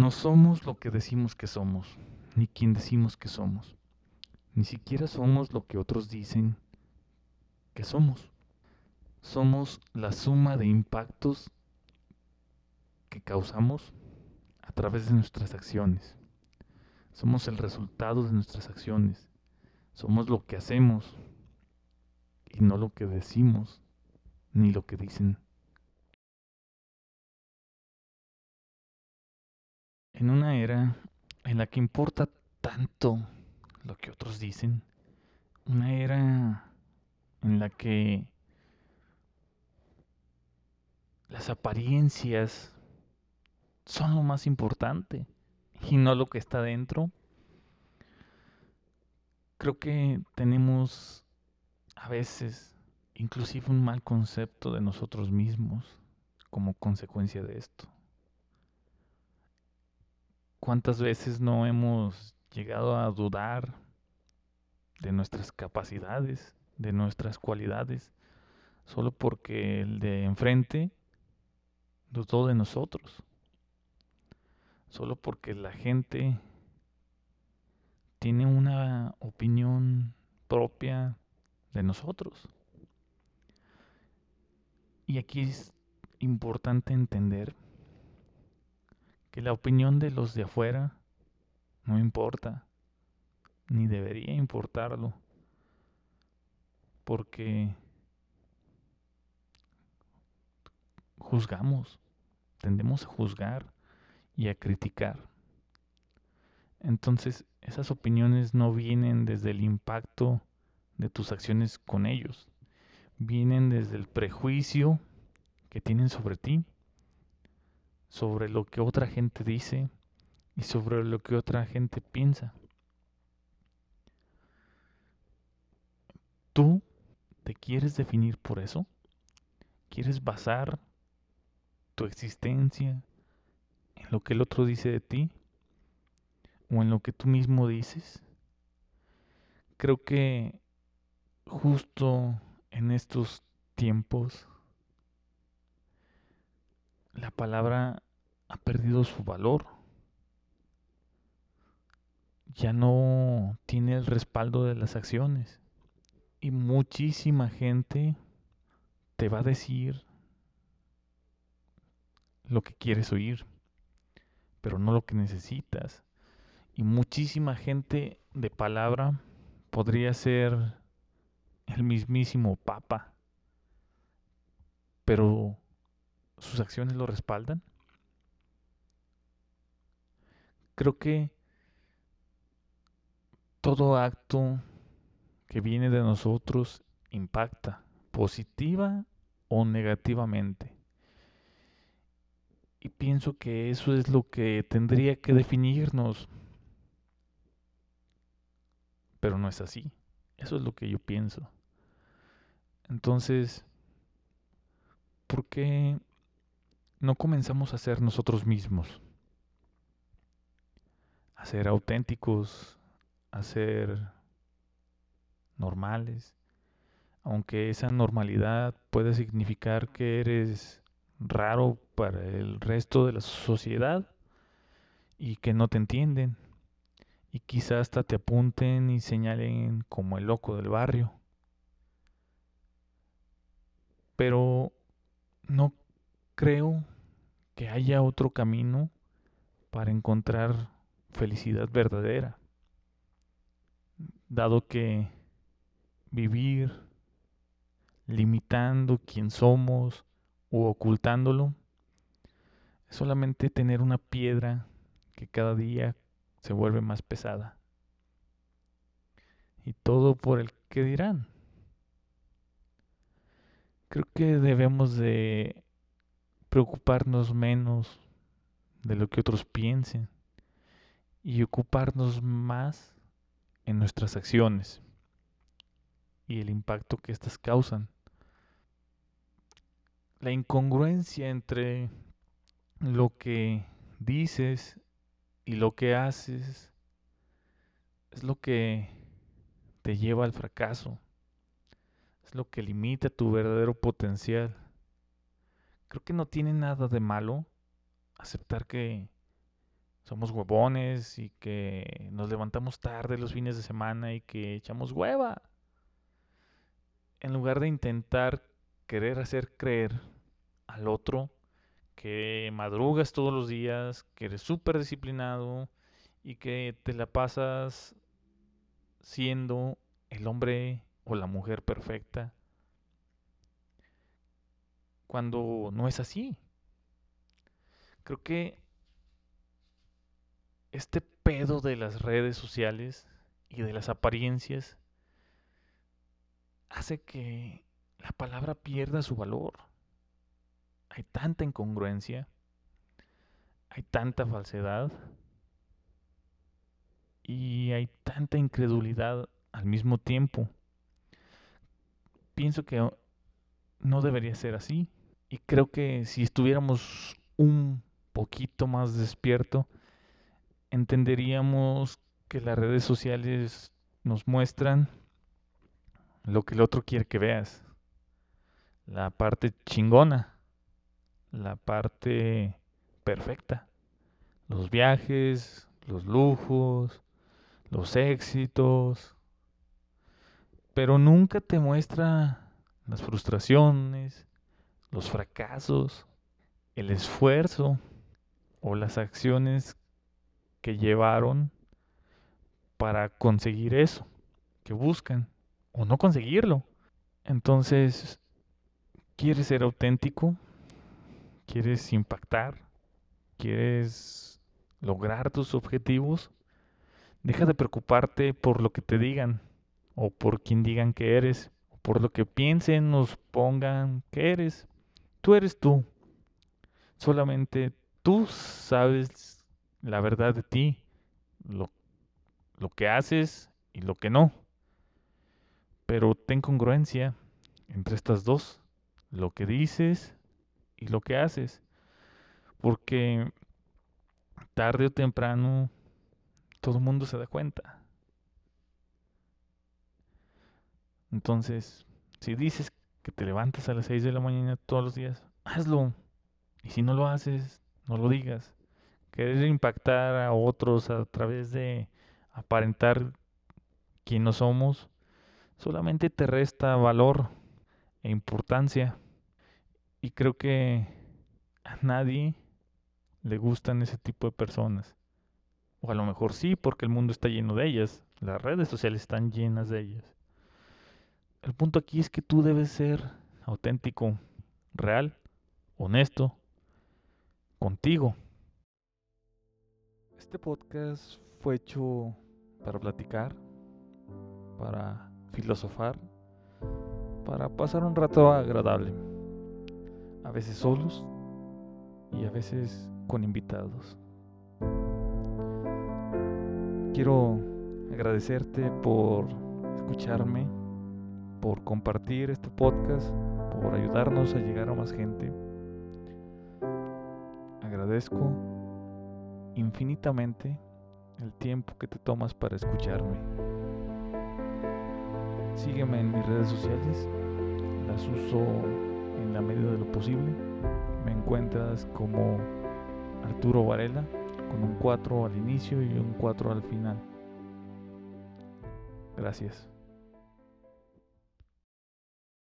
No somos lo que decimos que somos, ni quien decimos que somos. Ni siquiera somos lo que otros dicen que somos. Somos la suma de impactos que causamos a través de nuestras acciones. Somos el resultado de nuestras acciones. Somos lo que hacemos y no lo que decimos ni lo que dicen. En una era en la que importa tanto lo que otros dicen, una era en la que las apariencias son lo más importante y no lo que está dentro. Creo que tenemos a veces inclusive un mal concepto de nosotros mismos como consecuencia de esto. ¿Cuántas veces no hemos llegado a dudar de nuestras capacidades, de nuestras cualidades, solo porque el de enfrente dudó de nosotros? Solo porque la gente tiene una opinión propia de nosotros. Y aquí es importante entender que la opinión de los de afuera no importa, ni debería importarlo, porque juzgamos, tendemos a juzgar y a criticar. Entonces, esas opiniones no vienen desde el impacto de tus acciones con ellos, vienen desde el prejuicio que tienen sobre ti, sobre lo que otra gente dice y sobre lo que otra gente piensa. ¿Tú te quieres definir por eso? ¿Quieres basar tu existencia en lo que el otro dice de ti? ¿O en lo que tú mismo dices? Creo que justo en estos tiempos la palabra ha perdido su valor. Ya no tiene el respaldo de las acciones. Y muchísima gente te va a decir lo que quieres oír, pero no lo que necesitas. Y muchísima gente de palabra podría ser el mismísimo Papa, pero sus acciones lo respaldan. Creo que todo acto que viene de nosotros impacta, positiva o negativamente. Y pienso que eso es lo que tendría que definirnos. Pero no es así. Eso es lo que yo pienso. Entonces, ¿por qué no comenzamos a ser nosotros mismos? A ser auténticos, a ser normales, aunque esa normalidad puede significar que eres raro para el resto de la sociedad y que no te entienden y quizás hasta te apunten y señalen como el loco del barrio. pero no creo que haya otro camino para encontrar felicidad verdadera, dado que vivir limitando quién somos o ocultándolo es solamente tener una piedra que cada día se vuelve más pesada. Y todo por el que dirán. Creo que debemos de preocuparnos menos de lo que otros piensen y ocuparnos más en nuestras acciones y el impacto que éstas causan. La incongruencia entre lo que dices y lo que haces es lo que te lleva al fracaso lo que limita tu verdadero potencial. Creo que no tiene nada de malo aceptar que somos huevones y que nos levantamos tarde los fines de semana y que echamos hueva. En lugar de intentar querer hacer creer al otro que madrugas todos los días, que eres súper disciplinado y que te la pasas siendo el hombre o la mujer perfecta, cuando no es así. Creo que este pedo de las redes sociales y de las apariencias hace que la palabra pierda su valor. Hay tanta incongruencia, hay tanta falsedad y hay tanta incredulidad al mismo tiempo. Pienso que no debería ser así y creo que si estuviéramos un poquito más despierto, entenderíamos que las redes sociales nos muestran lo que el otro quiere que veas. La parte chingona, la parte perfecta. Los viajes, los lujos, los éxitos. Pero nunca te muestra las frustraciones, los fracasos, el esfuerzo o las acciones que llevaron para conseguir eso que buscan o no conseguirlo. Entonces, ¿quieres ser auténtico? ¿Quieres impactar? ¿Quieres lograr tus objetivos? Deja de preocuparte por lo que te digan o por quien digan que eres, o por lo que piensen, nos pongan que eres. Tú eres tú. Solamente tú sabes la verdad de ti, lo, que haces y lo que no. Pero ten congruencia entre estas dos, lo que dices y lo que haces. Porque tarde o temprano todo el mundo se da cuenta. Entonces, si dices que te levantas a las 6 de la mañana todos los días, hazlo. Y si no lo haces, no lo digas querer impactar a otros a través de aparentar quién no somos, solamente te resta valor e importancia. Y creo que a nadie le gustan ese tipo de personas. O a lo mejor sí, porque el mundo está lleno de ellas. Las redes sociales están llenas de ellas. El punto aquí es que tú debes ser auténtico, real, honesto, contigo. Este podcast fue hecho para platicar, para filosofar, para pasar un rato agradable. A veces solos y a veces con invitados. Quiero agradecerte por escucharme, por compartir este podcast, por ayudarnos a llegar a más gente. Agradezco infinitamente el tiempo que te tomas para escucharme. Sígueme en mis redes sociales, las uso en la medida de lo posible. Me encuentras como Arturo Varela, con un 4 al inicio y un 4 al final. Gracias.